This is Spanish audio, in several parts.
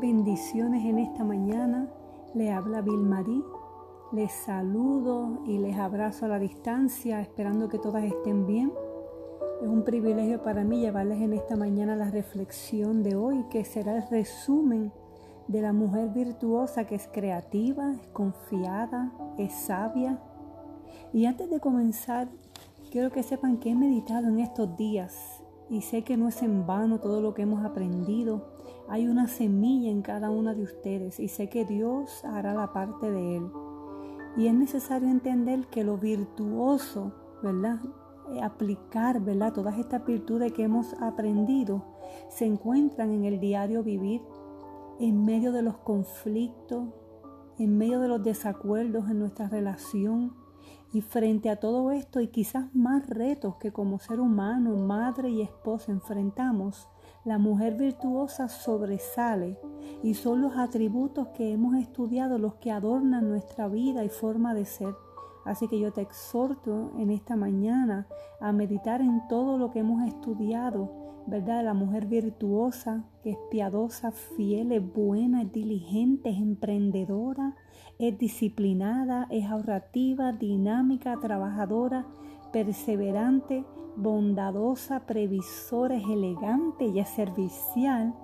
Bendiciones en esta mañana. Le habla Vilmarí. Les saludo y les abrazo a la distancia, esperando que todas estén bien. Es un privilegio para mí llevarles en esta mañana la reflexión de hoy, que será el resumen de la mujer virtuosa que es creativa, es confiada, es sabia. Y antes de comenzar, quiero que sepan que he meditado en estos días y sé que no es en vano todo lo que hemos aprendido hay una semilla en cada una de ustedes y sé que Dios hará la parte de él. Y es necesario entender que lo virtuoso, ¿verdad? Eh, aplicar, ¿verdad? Todas estas virtudes que hemos aprendido se encuentran en el diario vivir, en medio de los conflictos, en medio de los desacuerdos en nuestra relación. Y frente a todo esto y quizás más retos que como ser humano, madre y esposa enfrentamos, la mujer virtuosa sobresale y son los atributos que hemos estudiado los que adornan nuestra vida y forma de ser. Así que yo te exhorto en esta mañana a meditar en todo lo que hemos estudiado, ¿verdad? La mujer virtuosa, que es piadosa, fiel, es buena, es diligente, es emprendedora, es disciplinada, es ahorrativa, dinámica, trabajadora, perseverante, bondadosa, previsora, es elegante y es servicial.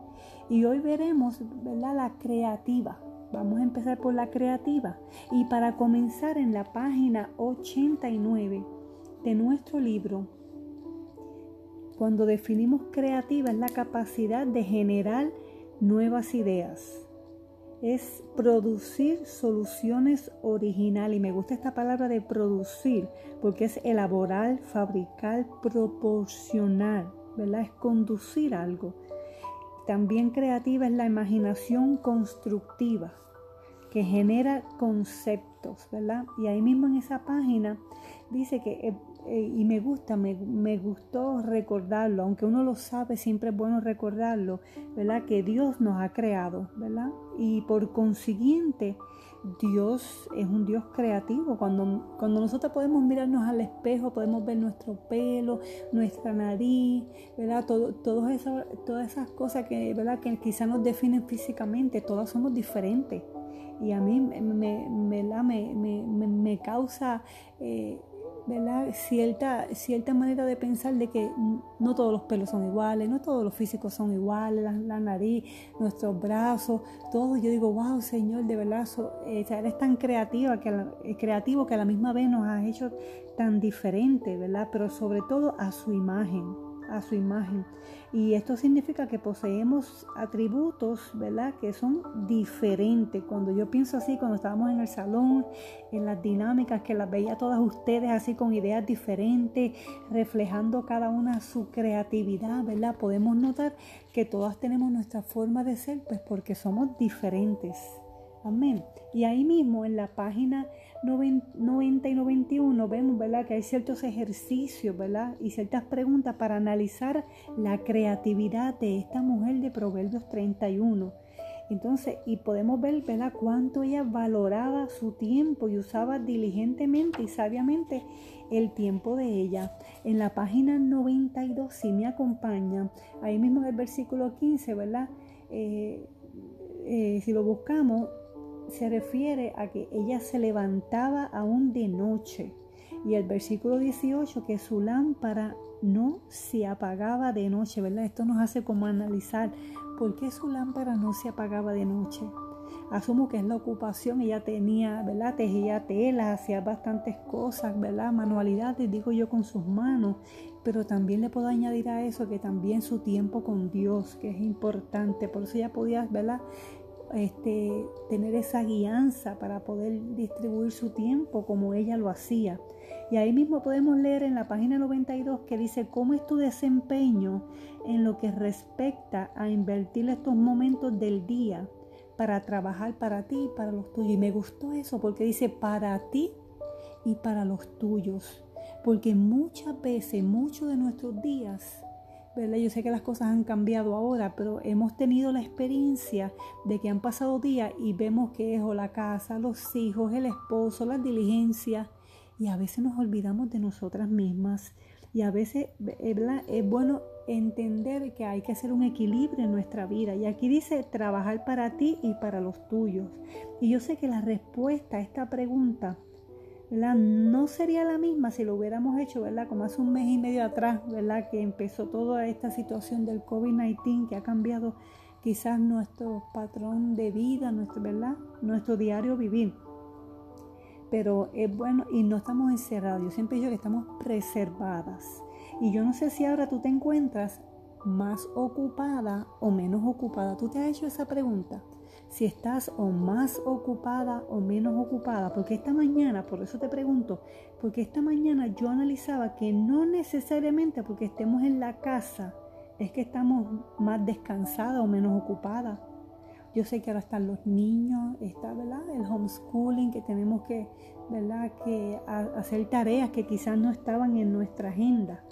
Y hoy veremos ¿verdad? la creativa. Vamos a empezar por la creativa. Y para comenzar en la página 89 de nuestro libro, cuando definimos creativa es la capacidad de generar nuevas ideas es producir soluciones originales. Y me gusta esta palabra de producir, porque es elaborar, fabricar, proporcionar, ¿verdad? Es conducir algo. También creativa es la imaginación constructiva, que genera conceptos, ¿verdad? Y ahí mismo en esa página dice que eh, y me gusta, me, me, gustó recordarlo, aunque uno lo sabe, siempre es bueno recordarlo, ¿verdad? Que Dios nos ha creado, ¿verdad? Y por consiguiente, Dios es un Dios creativo. Cuando, cuando nosotros podemos mirarnos al espejo, podemos ver nuestro pelo, nuestra nariz, ¿verdad? Todo, todas esas cosas que, ¿verdad? que quizás nos definen físicamente, todas somos diferentes. Y a mí me, me, me, me causa... Eh, ¿verdad? Cierta, cierta manera de pensar de que no todos los pelos son iguales, no todos los físicos son iguales, la, nariz, nuestros brazos, todo. Yo digo, wow, Señor, de verdad, eh, eres tan creativa que eh, creativo que a la misma vez nos has hecho tan diferente, ¿verdad? Pero sobre todo a su imagen a su imagen. Y esto significa que poseemos atributos, ¿verdad? Que son diferentes. Cuando yo pienso así, cuando estábamos en el salón, en las dinámicas, que las veía todas ustedes así con ideas diferentes, reflejando cada una su creatividad, ¿verdad? Podemos notar que todas tenemos nuestra forma de ser, pues porque somos diferentes. Amén. Y ahí mismo en la página 90 y 91 vemos, ¿verdad? Que hay ciertos ejercicios, ¿verdad? Y ciertas preguntas para analizar la creatividad de esta mujer de Proverbios 31. Entonces, y podemos ver, ¿verdad? Cuánto ella valoraba su tiempo y usaba diligentemente y sabiamente el tiempo de ella. En la página 92, si me acompaña, ahí mismo en el versículo 15, ¿verdad? Eh, eh, si lo buscamos, se refiere a que ella se levantaba aún de noche. Y el versículo 18, que su lámpara no se apagaba de noche, ¿verdad? Esto nos hace como analizar por qué su lámpara no se apagaba de noche. Asumo que es la ocupación, ella tenía, ¿verdad? Tejía telas, hacía bastantes cosas, ¿verdad? Manualidades, digo yo, con sus manos. Pero también le puedo añadir a eso que también su tiempo con Dios, que es importante. Por eso ella podía, ¿verdad? Este, tener esa guianza para poder distribuir su tiempo como ella lo hacía. Y ahí mismo podemos leer en la página 92 que dice, ¿cómo es tu desempeño en lo que respecta a invertir estos momentos del día para trabajar para ti y para los tuyos? Y me gustó eso porque dice, para ti y para los tuyos. Porque muchas veces, muchos de nuestros días, yo sé que las cosas han cambiado ahora, pero hemos tenido la experiencia de que han pasado días y vemos que es o la casa, los hijos, el esposo, las diligencias, y a veces nos olvidamos de nosotras mismas. Y a veces es bueno entender que hay que hacer un equilibrio en nuestra vida. Y aquí dice trabajar para ti y para los tuyos. Y yo sé que la respuesta a esta pregunta no sería la misma si lo hubiéramos hecho, ¿verdad? Como hace un mes y medio atrás, ¿verdad? Que empezó toda esta situación del COVID-19 que ha cambiado quizás nuestro patrón de vida, nuestro, ¿verdad? Nuestro diario vivir. Pero es bueno y no estamos encerrados. Yo siempre digo que estamos preservadas. Y yo no sé si ahora tú te encuentras más ocupada o menos ocupada. ¿Tú te has hecho esa pregunta? Si estás o más ocupada o menos ocupada. Porque esta mañana, por eso te pregunto, porque esta mañana yo analizaba que no necesariamente porque estemos en la casa es que estamos más descansadas o menos ocupadas. Yo sé que ahora están los niños, está ¿verdad? el homeschooling, que tenemos que, ¿verdad? que hacer tareas que quizás no estaban en nuestra agenda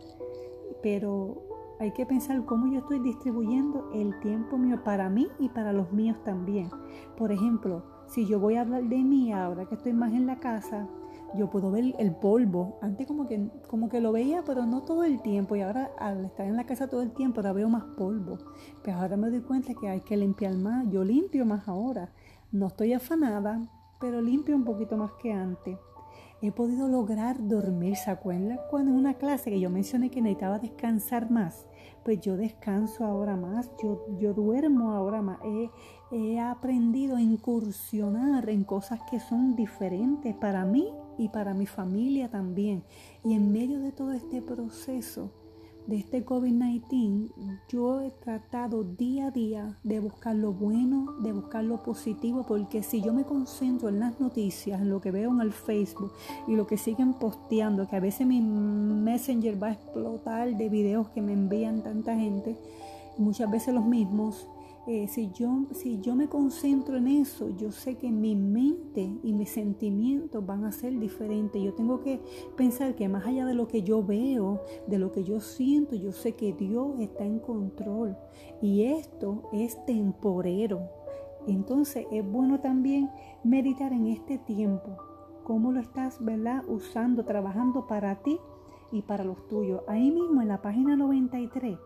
pero hay que pensar cómo yo estoy distribuyendo el tiempo mío para mí y para los míos también. Por ejemplo, si yo voy a hablar de mí ahora que estoy más en la casa, yo puedo ver el polvo. Antes como que, como que lo veía, pero no todo el tiempo. Y ahora al estar en la casa todo el tiempo, ahora veo más polvo. Pero ahora me doy cuenta que hay que limpiar más. Yo limpio más ahora. No estoy afanada, pero limpio un poquito más que antes he podido lograr dormir. ¿Se acuerdan cuando en una clase que yo mencioné que necesitaba descansar más? Pues yo descanso ahora más, yo, yo duermo ahora más. He, he aprendido a incursionar en cosas que son diferentes para mí y para mi familia también. Y en medio de todo este proceso, de este COVID-19, yo he tratado día a día de buscar lo bueno, de buscar lo positivo, porque si yo me concentro en las noticias, en lo que veo en el Facebook y lo que siguen posteando, que a veces mi Messenger va a explotar de videos que me envían tanta gente, muchas veces los mismos, eh, si, yo, si yo me concentro en eso, yo sé que mi mente y mis sentimientos van a ser diferentes. Yo tengo que pensar que más allá de lo que yo veo, de lo que yo siento, yo sé que Dios está en control. Y esto es temporero. Entonces es bueno también meditar en este tiempo. Cómo lo estás, ¿verdad? Usando, trabajando para ti y para los tuyos. Ahí mismo en la página 93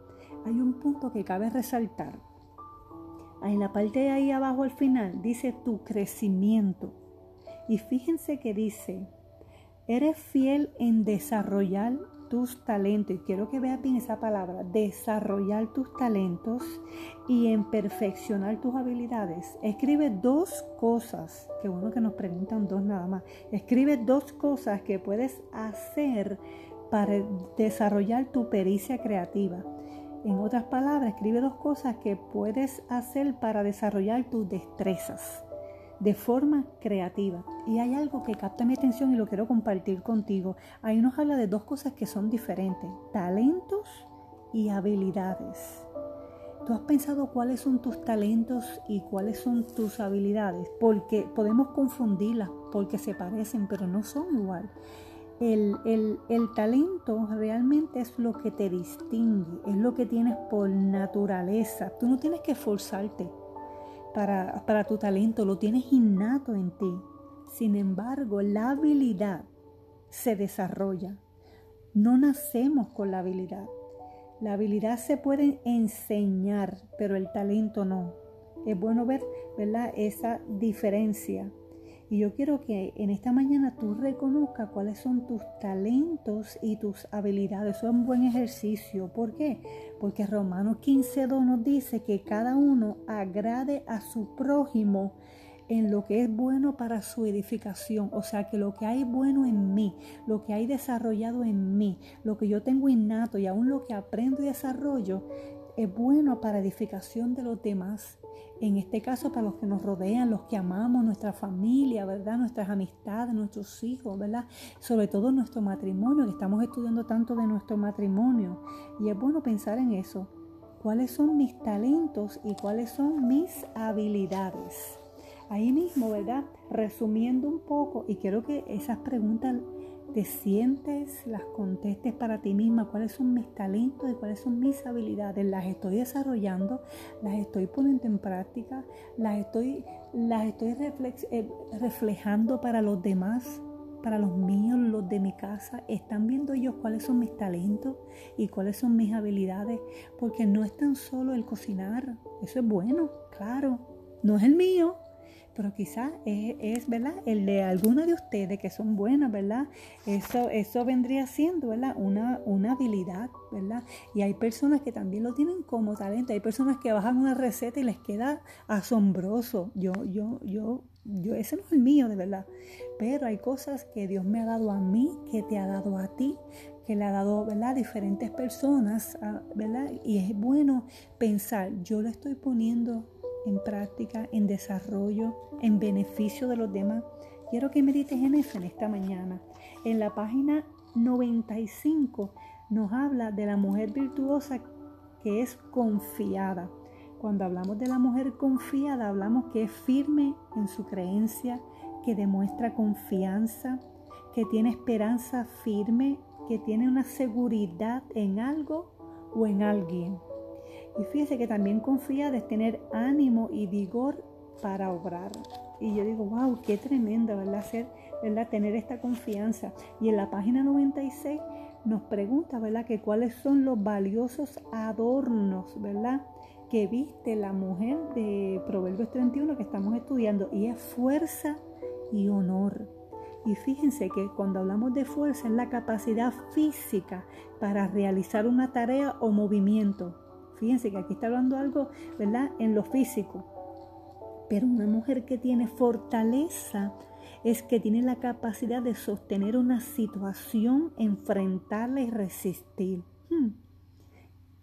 hay un punto que cabe resaltar en la parte de ahí abajo al final dice tu crecimiento. Y fíjense que dice, eres fiel en desarrollar tus talentos. Y quiero que veas bien esa palabra, desarrollar tus talentos y en perfeccionar tus habilidades. Escribe dos cosas, que bueno que nos preguntan dos nada más. Escribe dos cosas que puedes hacer para desarrollar tu pericia creativa. En otras palabras, escribe dos cosas que puedes hacer para desarrollar tus destrezas de forma creativa. Y hay algo que capta mi atención y lo quiero compartir contigo. Ahí nos habla de dos cosas que son diferentes, talentos y habilidades. ¿Tú has pensado cuáles son tus talentos y cuáles son tus habilidades? Porque podemos confundirlas porque se parecen, pero no son igual. El, talento realmente es lo que te distingue, es lo que tienes por naturaleza. Tú no tienes que esforzarte para, para tu talento, lo tienes innato en ti. Sin embargo, la habilidad se desarrolla. No nacemos con la habilidad. La habilidad se puede enseñar, pero el talento no. Es bueno ver ¿verdad? esa diferencia. Y yo quiero que en esta mañana tú reconozcas cuáles son tus talentos y tus habilidades. Eso es un buen ejercicio. ¿Por qué? Porque Romanos 15.2 nos dice que cada uno agrade a su prójimo en lo que es bueno para su edificación. O sea, que lo que hay bueno en mí, lo que hay desarrollado en mí, lo que yo tengo innato y aún lo que aprendo y desarrollo, es bueno para edificación de los demás en este caso para los que nos rodean, los que amamos, nuestra familia, ¿verdad? Nuestras amistades, nuestros hijos, ¿verdad? Sobre todo nuestro matrimonio, que estamos estudiando tanto de nuestro matrimonio. Y es bueno pensar en eso. ¿Cuáles son mis talentos y cuáles son mis habilidades? Ahí mismo, ¿verdad? Resumiendo un poco, y quiero que esas preguntas te sientes, las contestes para ti misma, cuáles son mis talentos y cuáles son mis habilidades, las estoy desarrollando, las estoy poniendo en práctica, las estoy, las estoy eh, reflejando para los demás, para los míos, los de mi casa? ¿Están viendo ellos cuáles son mis talentos y cuáles son mis habilidades? Porque no es tan solo el cocinar, eso es bueno, claro, no es el mío, pero quizás es, ¿verdad? El de alguna de ustedes que son buenas, ¿verdad? Eso, eso vendría siendo, ¿verdad? Una, una habilidad, ¿verdad? Y hay personas que también lo tienen como talento. Hay personas que bajan una receta y les queda asombroso. Yo, yo, yo, yo, ese no es el mío, de verdad. Pero hay cosas que Dios me ha dado a mí, que te ha dado a ti, que le ha dado, ¿verdad? diferentes personas, ah, ¿verdad? Y es bueno pensar, yo lo estoy poniendo en práctica, en desarrollo, en beneficio de los demás. Quiero que medites en eso en esta mañana. En la página 95 nos habla de la mujer virtuosa que es confiada. Cuando hablamos de la mujer confiada, hablamos que es firme en su creencia, que demuestra confianza, que tiene esperanza firme, que tiene una seguridad en algo o en alguien. Y fíjese que también confía de tener ánimo y vigor para obrar. Y yo digo, wow, qué tremendo, ¿verdad? Ser, ¿verdad? Tener esta confianza. Y en la página 96 nos pregunta, ¿verdad? Que cuáles son los valiosos adornos, ¿verdad? Que viste la mujer de Proverbios 31 que estamos estudiando. Y es fuerza y honor. Y fíjense que cuando hablamos de fuerza es la capacidad física para realizar una tarea o movimiento Fíjense que aquí está hablando algo, ¿verdad? En lo físico. Pero una mujer que tiene fortaleza es que tiene la capacidad de sostener una situación, enfrentarla y resistir. Hmm.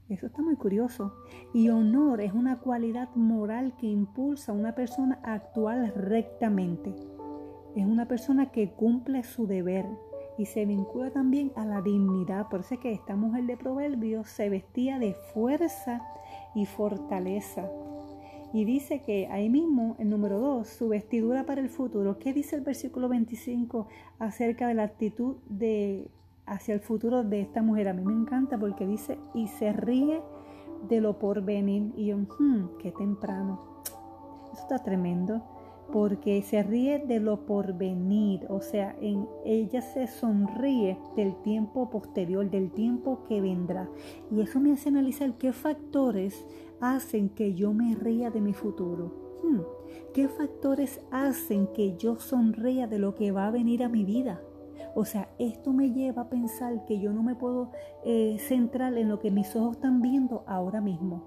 Eso está muy curioso. Y honor es una cualidad moral que impulsa a una persona a actuar rectamente. Es una persona que cumple su deber, y se vincula también a la dignidad. Por eso es que esta mujer de Proverbios se vestía de fuerza y fortaleza. Y dice que ahí mismo, el número 2, su vestidura para el futuro. ¿Qué dice el versículo 25 acerca de la actitud de hacia el futuro de esta mujer? A mí me encanta porque dice, y se ríe de lo por venir. Y yo, hmm, qué temprano. Eso está tremendo porque se ríe de lo porvenir, o sea, en ella se sonríe del tiempo posterior, del tiempo que vendrá. Y eso me hace analizar qué factores hacen que yo me ría de mi futuro. Hmm, ¿Qué factores hacen que yo sonría de lo que va a venir a mi vida? O sea, esto me lleva a pensar que yo no me puedo eh, centrar en lo que mis ojos están viendo ahora mismo.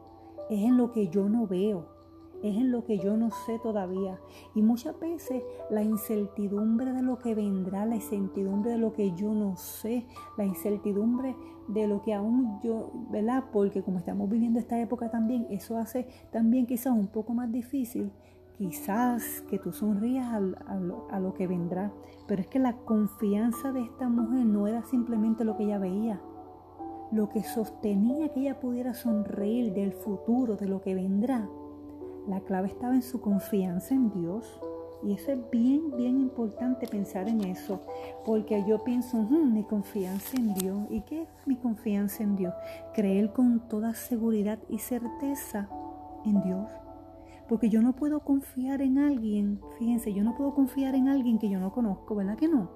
Es en lo que yo no veo es en lo que yo no sé todavía. Y muchas veces la incertidumbre de lo que vendrá, la incertidumbre de lo que yo no sé, la incertidumbre de lo que aún yo, ¿verdad? Porque como estamos viviendo esta época también, eso hace también quizás un poco más difícil, quizás que tú sonrías a, lo, a lo que vendrá. Pero es que la confianza de esta mujer no era simplemente lo que ella veía. Lo que sostenía que ella pudiera sonreír del futuro, de lo que vendrá, la clave estaba en su confianza en Dios. Y eso es bien, bien importante pensar en eso, porque yo pienso, mi confianza en Dios. ¿Y qué es mi confianza en Dios? Creer con toda seguridad y certeza en Dios. Porque yo no puedo confiar en alguien, fíjense, yo no puedo confiar en alguien que yo no conozco, ¿verdad que no?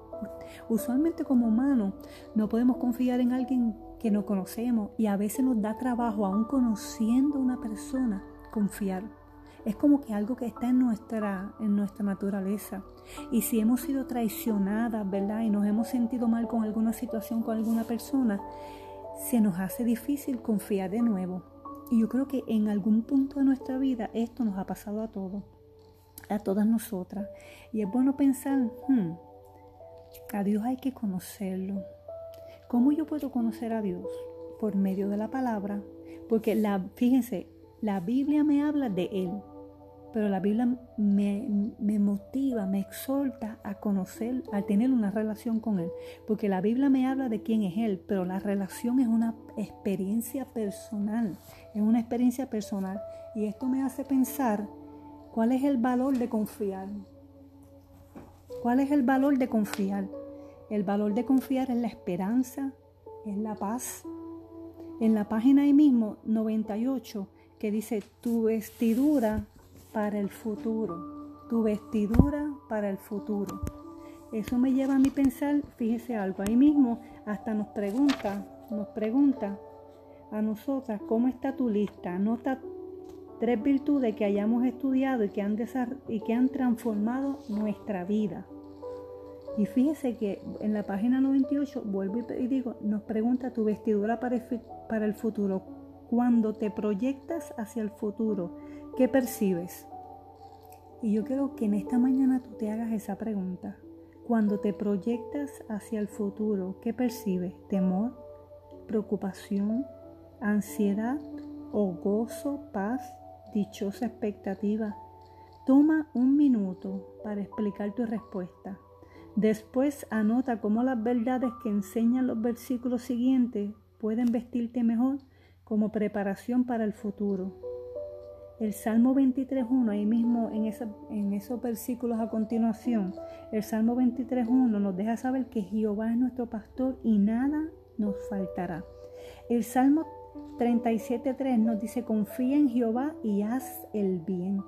Usualmente como humanos no podemos confiar en alguien que no conocemos y a veces nos da trabajo, aún conociendo a una persona, confiar es como que algo que está en nuestra, en nuestra naturaleza. Y si hemos sido traicionadas, ¿verdad? Y nos hemos sentido mal con alguna situación, con alguna persona, se nos hace difícil confiar de nuevo. Y yo creo que en algún punto de nuestra vida esto nos ha pasado a todos, a todas nosotras. Y es bueno pensar, hmm, a Dios hay que conocerlo. ¿Cómo yo puedo conocer a Dios? Por medio de la palabra. Porque la, fíjense, la Biblia me habla de Él pero la Biblia me, motiva, me exhorta a conocer, a tener una relación con Él, porque la Biblia me habla de quién es Él, pero la relación es una experiencia personal, es una experiencia personal, y esto me hace pensar cuál es el valor de confiar. ¿Cuál es el valor de confiar? El valor de confiar es la esperanza, es la paz. En la página ahí mismo, 98, que dice, tu vestidura para el futuro, tu vestidura para el futuro. Eso me lleva a mi pensar, fíjese algo, ahí mismo hasta nos pregunta, nos pregunta a nosotras, ¿cómo está tu lista? Anota tres virtudes que hayamos estudiado y que han, y que han transformado nuestra vida. Y fíjese que en la página 98, vuelvo y digo, nos pregunta tu vestidura para el, para el futuro. Cuando te proyectas hacia el futuro, ¿qué percibes? Y yo quiero que en esta mañana tú te hagas esa pregunta. Cuando te proyectas hacia el futuro, ¿qué percibes? ¿Temor? ¿Preocupación? ¿Ansiedad? ¿O gozo? ¿Paz? ¿Dichosa expectativa? Toma un minuto para explicar tu respuesta. Después anota cómo las verdades que enseñan los versículos siguientes pueden vestirte mejor como preparación para el futuro. El Salmo 23.1, ahí mismo en, esos versículos a continuación, el Salmo 23.1 nos deja saber que Jehová es nuestro pastor y nada nos faltará. El Salmo 37.3 nos dice, confía en Jehová y haz el bien.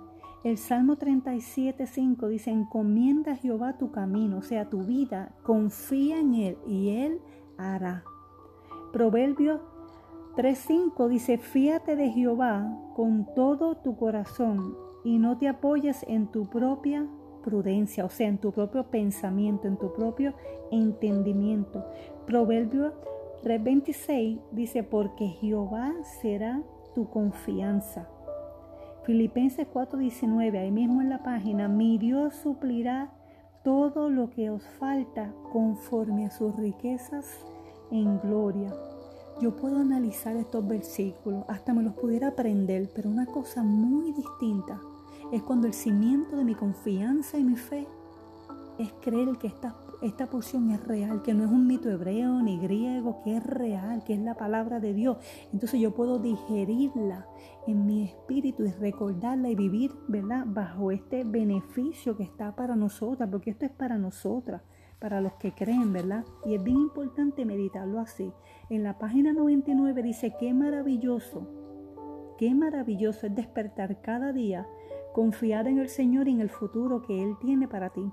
El Salmo 37.5 dice, encomienda a Jehová tu camino, o sea, tu vida, confía en Él y Él hará. Proverbios 3.5 dice, fíate de Jehová con todo tu corazón y no te apoyes en tu propia prudencia, o sea, en tu propio pensamiento, en tu propio entendimiento. Proverbios 3.26 dice, porque Jehová será tu confianza. Filipenses 4:19, ahí mismo en la página, mi Dios suplirá todo lo que os falta conforme a sus riquezas en gloria. Yo puedo analizar estos versículos, hasta me los pudiera aprender, pero una cosa muy distinta es cuando el cimiento de mi confianza y mi fe es creer que esta esta porción es real, que no es un mito hebreo ni griego, que es real, que es la palabra de Dios. Entonces yo puedo digerirla en mi espíritu y recordarla y vivir, ¿verdad? Bajo este beneficio que está para nosotras, porque esto es para nosotras, para los que creen, ¿verdad? Y es bien importante meditarlo así. En la página 99 dice, qué maravilloso, qué maravilloso es despertar cada día confiada en el Señor y en el futuro que Él tiene para ti.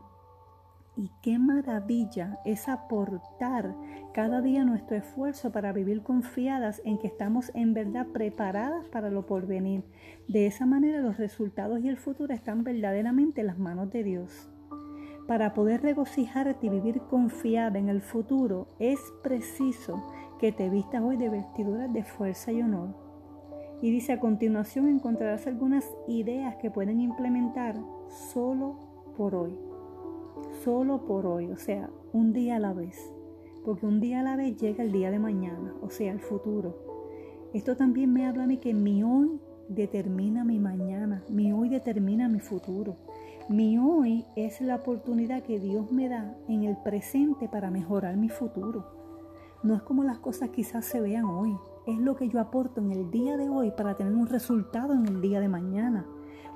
Y qué maravilla es aportar cada día nuestro esfuerzo para vivir confiadas en que estamos en verdad preparadas para lo porvenir. De esa manera los resultados y el futuro están verdaderamente en las manos de Dios. Para poder regocijarte y vivir confiada en el futuro, es preciso que te vistas hoy de vestiduras de fuerza y honor. Y dice a continuación encontrarás algunas ideas que pueden implementar solo por hoy solo por hoy, o sea, un día a la vez, porque un día a la vez llega el día de mañana, o sea, el futuro. Esto también me habla a mí que mi hoy determina mi mañana, mi hoy determina mi futuro. Mi hoy es la oportunidad que Dios me da en el presente para mejorar mi futuro. No es como las cosas quizás se vean hoy, es lo que yo aporto en el día de hoy para tener un resultado en el día de mañana.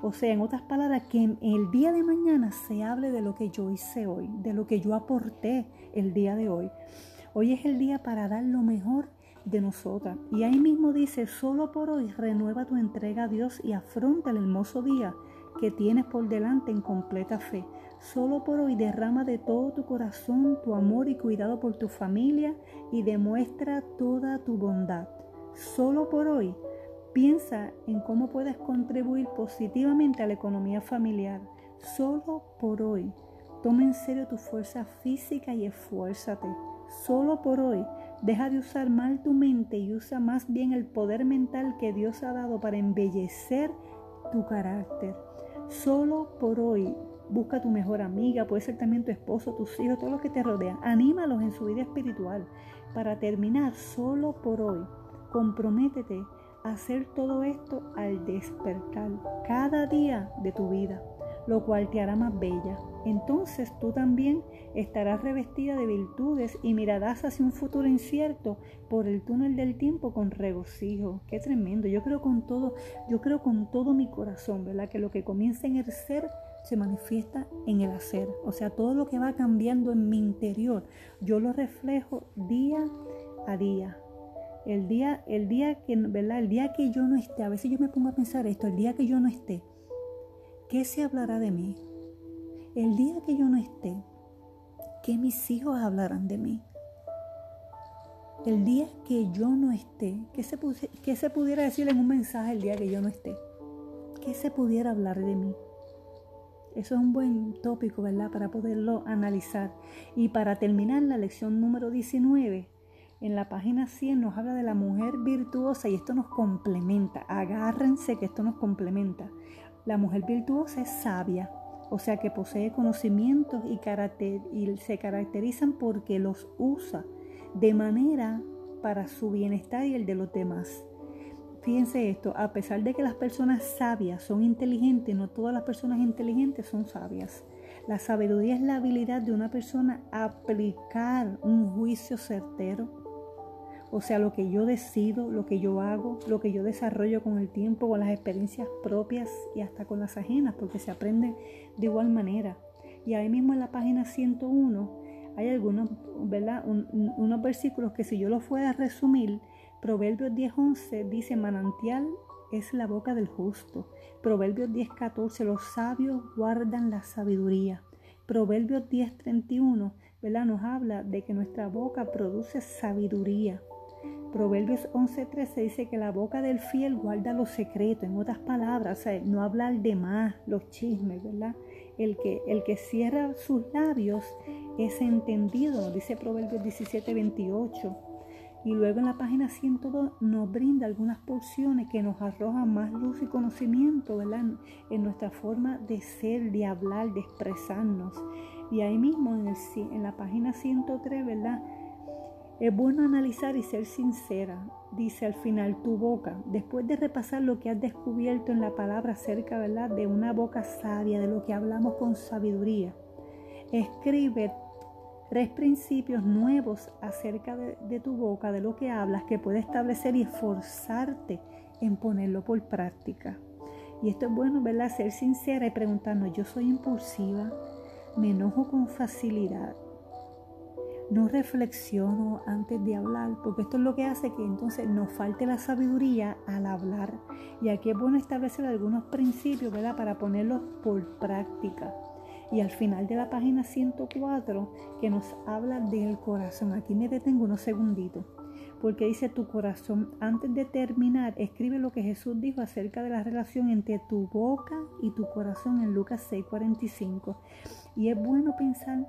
O sea, en otras palabras, que en el día de mañana se hable de lo que yo hice hoy, de lo que yo aporté el día de hoy. Hoy es el día para dar lo mejor de nosotras. Y ahí mismo dice, solo por hoy renueva tu entrega a Dios y afronta el hermoso día que tienes por delante en completa fe. Solo por hoy derrama de todo tu corazón tu amor y cuidado por tu familia y demuestra toda tu bondad. Solo por hoy Piensa en cómo puedes contribuir positivamente a la economía familiar. Solo por hoy. Toma en serio tu fuerza física y esfuérzate. Solo por hoy. Deja de usar mal tu mente y usa más bien el poder mental que Dios ha dado para embellecer tu carácter. Solo por hoy. Busca a tu mejor amiga, puede ser también tu esposo, tus hijos, todos los que te rodean. Anímalos en su vida espiritual. Para terminar, solo por hoy, comprométete hacer todo esto al despertar cada día de tu vida, lo cual te hará más bella. Entonces tú también estarás revestida de virtudes y mirarás hacia un futuro incierto por el túnel del tiempo con regocijo. Qué tremendo. Yo creo con todo, yo creo con todo mi corazón, ¿verdad? Que lo que comienza en el ser se manifiesta en el hacer. O sea, todo lo que va cambiando en mi interior, yo lo reflejo día a día, el día, el día que, ¿verdad? El día que yo no esté, a veces yo me pongo a pensar esto, el día que yo no esté, ¿qué se hablará de mí? El día que yo no esté, ¿qué mis hijos hablarán de mí? El día que yo no esté, ¿qué se, ¿qué se pudiera decir en un mensaje el día que yo no esté? ¿Qué se pudiera hablar de mí? Eso es un buen tópico, ¿verdad? Para poderlo analizar. Y para terminar la lección número 19, en la página 100 nos habla de la mujer virtuosa y esto nos complementa. Agárrense que esto nos complementa. La mujer virtuosa es sabia, o sea que posee conocimientos y, y se caracterizan porque los usa de manera para su bienestar y el de los demás. Fíjense esto, a pesar de que las personas sabias son inteligentes, no todas las personas inteligentes son sabias. La sabiduría es la habilidad de una persona aplicar un juicio certero. O sea, lo que yo decido, lo que yo hago, lo que yo desarrollo con el tiempo, con las experiencias propias y hasta con las ajenas, porque se aprende de igual manera. Y ahí mismo en la página 101 hay algunos, ¿verdad? unos versículos que si yo los fuera a resumir, Proverbios 10:11 dice, manantial es la boca del justo. Proverbios 10:14, los sabios guardan la sabiduría. Proverbios 10:31, ¿verdad? Nos habla de que nuestra boca produce sabiduría. Proverbios 11:13 dice que la boca del fiel guarda los secretos. En otras palabras, no hablar de más, los chismes, ¿verdad? El que, el que cierra sus labios es entendido, dice Proverbios 17:28. Y luego en la página 102 nos brinda algunas porciones que nos arrojan más luz y conocimiento ¿verdad? en nuestra forma de ser, de hablar, de expresarnos. Y ahí mismo en, el, en la página 103, ¿verdad? Es bueno analizar y ser sincera, dice al final tu boca, después de repasar lo que has descubierto en la palabra acerca ¿verdad? de una boca sabia, de lo que hablamos con sabiduría. Escribe tres principios nuevos acerca de, tu boca, de lo que hablas, que puedes establecer y esforzarte en ponerlo por práctica. Y esto es bueno, ¿verdad? Ser sincera y preguntarnos, yo soy impulsiva, me enojo con facilidad, no reflexiono antes de hablar, porque esto es lo que hace que entonces nos falte la sabiduría al hablar. Y aquí es bueno establecer algunos principios, ¿verdad? Para ponerlos por práctica. Y al final de la página 104 que nos habla del corazón. Aquí me detengo unos segunditos. Porque dice tu corazón, antes de terminar, escribe lo que Jesús dijo acerca de la relación entre tu boca y tu corazón en Lucas 6:45. Y es bueno pensar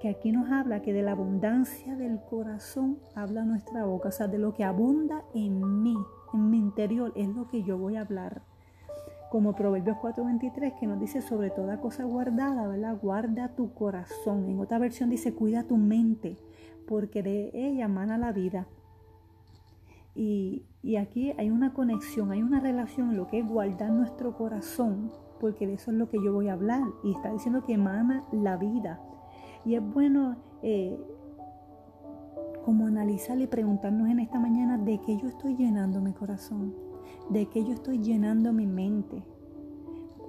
que aquí nos habla que de la abundancia del corazón habla nuestra boca, o sea, de lo que abunda en mí, en mi interior, es lo que yo voy a hablar como Proverbios 4:23 que nos dice sobre toda cosa guardada, ¿verdad? Guarda tu corazón. En otra versión dice cuida tu mente, porque de ella mana la vida. Y, y aquí hay una conexión, hay una relación en lo que es guardar nuestro corazón, porque de eso es lo que yo voy a hablar. Y está diciendo que emana la vida. Y es bueno eh, como analizar y preguntarnos en esta mañana de qué yo estoy llenando mi corazón de que yo estoy llenando mi mente.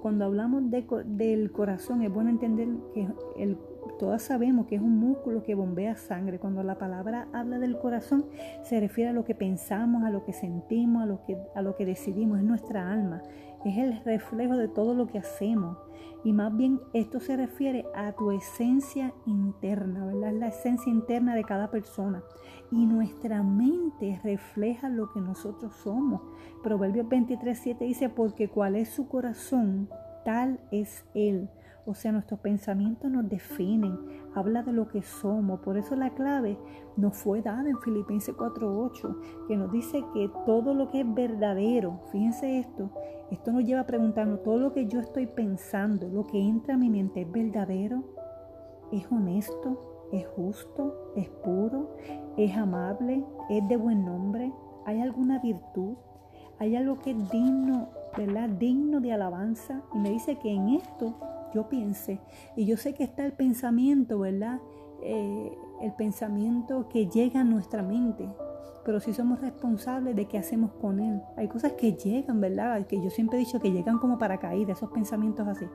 Cuando hablamos del corazón es bueno entender que el, todas sabemos que es un músculo que bombea sangre. Cuando la palabra habla del corazón se refiere a lo que pensamos, a lo que sentimos, a lo que, a lo que decidimos, es nuestra alma, es el reflejo de todo lo que hacemos. Y más bien esto se refiere a tu esencia interna, ¿verdad? Es la esencia interna de cada persona y nuestra mente refleja lo que nosotros somos. Proverbios 23, 7 dice, porque cuál es su corazón, tal es él. O sea, nuestros pensamientos nos definen, habla de lo que somos. Por eso la clave nos fue dada en Filipenses 4:8, que nos dice que todo lo que es verdadero, fíjense esto, esto nos lleva a preguntarnos, todo lo que yo estoy pensando, lo que entra a mi mente, ¿es verdadero? ¿Es honesto? es justo, es puro, es amable, es de buen nombre, hay alguna virtud, hay algo que es digno, ¿verdad? Digno de alabanza. Y me dice que en esto yo piense, y yo sé que está el pensamiento, ¿verdad? Eh, el pensamiento que llega a nuestra mente, pero si somos responsables de qué hacemos con él. Hay cosas que llegan, ¿verdad? Que yo siempre he dicho que llegan como para caer, esos pensamientos así,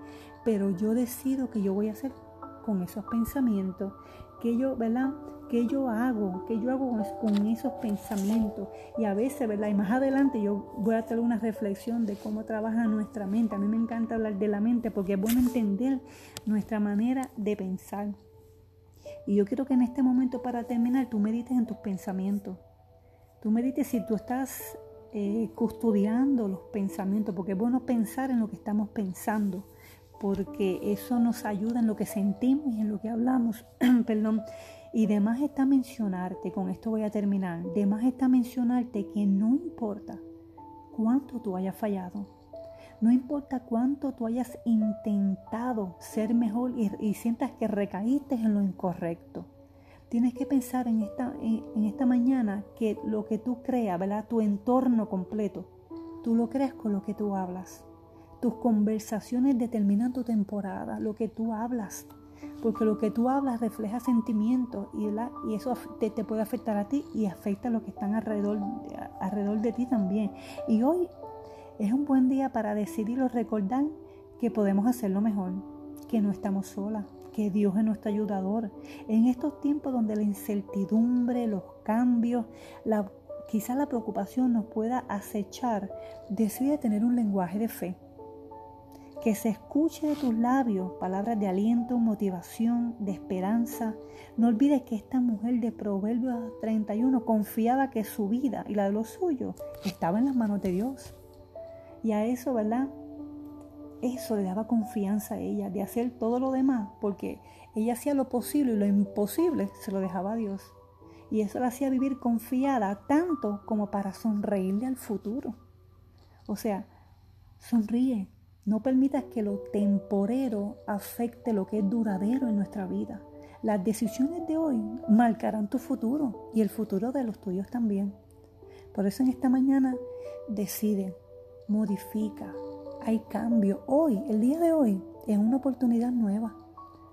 pero yo decido que yo voy a hacer con esos pensamientos, que yo, ¿verdad? ¿Qué yo hago? ¿Qué yo hago con esos pensamientos? Y a veces, ¿verdad? Y más adelante yo voy a tener una reflexión de cómo trabaja nuestra mente. A mí me encanta hablar de la mente porque es bueno entender nuestra manera de pensar. Y yo quiero que en este momento para terminar tú medites en tus pensamientos. Tú medites si tú estás eh, custodiando los pensamientos, porque es bueno pensar en lo que estamos pensando, porque eso nos ayuda en lo que sentimos y en lo que hablamos. Perdón. Y demás está mencionarte, con esto voy a terminar, demás está mencionarte que no importa cuánto tú hayas fallado, no importa cuánto tú hayas intentado ser mejor y, sientas que recaíste en lo incorrecto. Tienes que pensar en esta, en, esta mañana que lo que tú creas, ¿verdad? Tu entorno completo, tú lo creas con lo que tú hablas. Tus conversaciones determinan tu temporada, lo que tú hablas. Porque lo que tú hablas refleja sentimientos y, eso te, puede afectar a ti y afecta a los que están alrededor, de ti también. Y hoy es un buen día para decidir o recordar que podemos hacerlo mejor, que no estamos solas, que Dios es nuestro ayudador. En estos tiempos donde la incertidumbre, los cambios, la, quizá la preocupación nos pueda acechar, decide tener un lenguaje de fe. Que se escuche de tus labios palabras de aliento, motivación, de esperanza. No olvides que esta mujer de Proverbios 31 confiaba que su vida y la de los suyos estaba en las manos de Dios. Y a eso, ¿verdad? Eso le daba confianza a ella de hacer todo lo demás, porque ella hacía lo posible y lo imposible se lo dejaba a Dios. Y eso la hacía vivir confiada tanto como para sonreírle al futuro. O sea, sonríe. No permitas que lo temporero afecte lo que es duradero en nuestra vida. Las decisiones de hoy marcarán tu futuro y el futuro de los tuyos también. Por eso en esta mañana decide modifica, hay cambio. Hoy, el día de hoy, es una oportunidad nueva.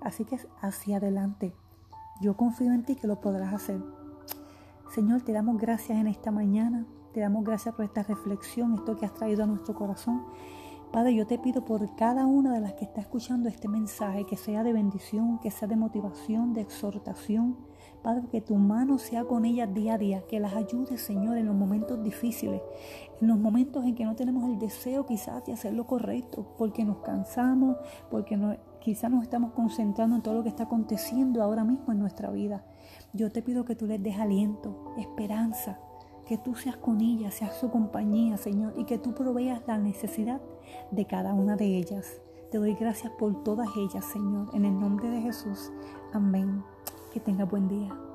Así que hacia adelante. Yo confío en ti que lo podrás hacer. Señor, te damos gracias en esta mañana. Te damos gracias por esta reflexión, esto que has traído a nuestro corazón. Padre, yo te pido por cada una de las que está escuchando este mensaje, que sea de bendición, que sea de motivación, de exhortación. Padre, que tu mano sea con ellas día a día, que las ayude, Señor, en los momentos difíciles, en los momentos en que no tenemos el deseo quizás de hacer lo correcto, porque nos cansamos, porque no, quizás nos estamos concentrando en todo lo que está aconteciendo ahora mismo en nuestra vida. Yo te pido que tú les des aliento, esperanza, que tú seas con ella, seas su compañía, Señor, y que tú proveas la necesidad de cada una de ellas. Te doy gracias por todas ellas, Señor, en el nombre de Jesús. Amén. Que tenga buen día.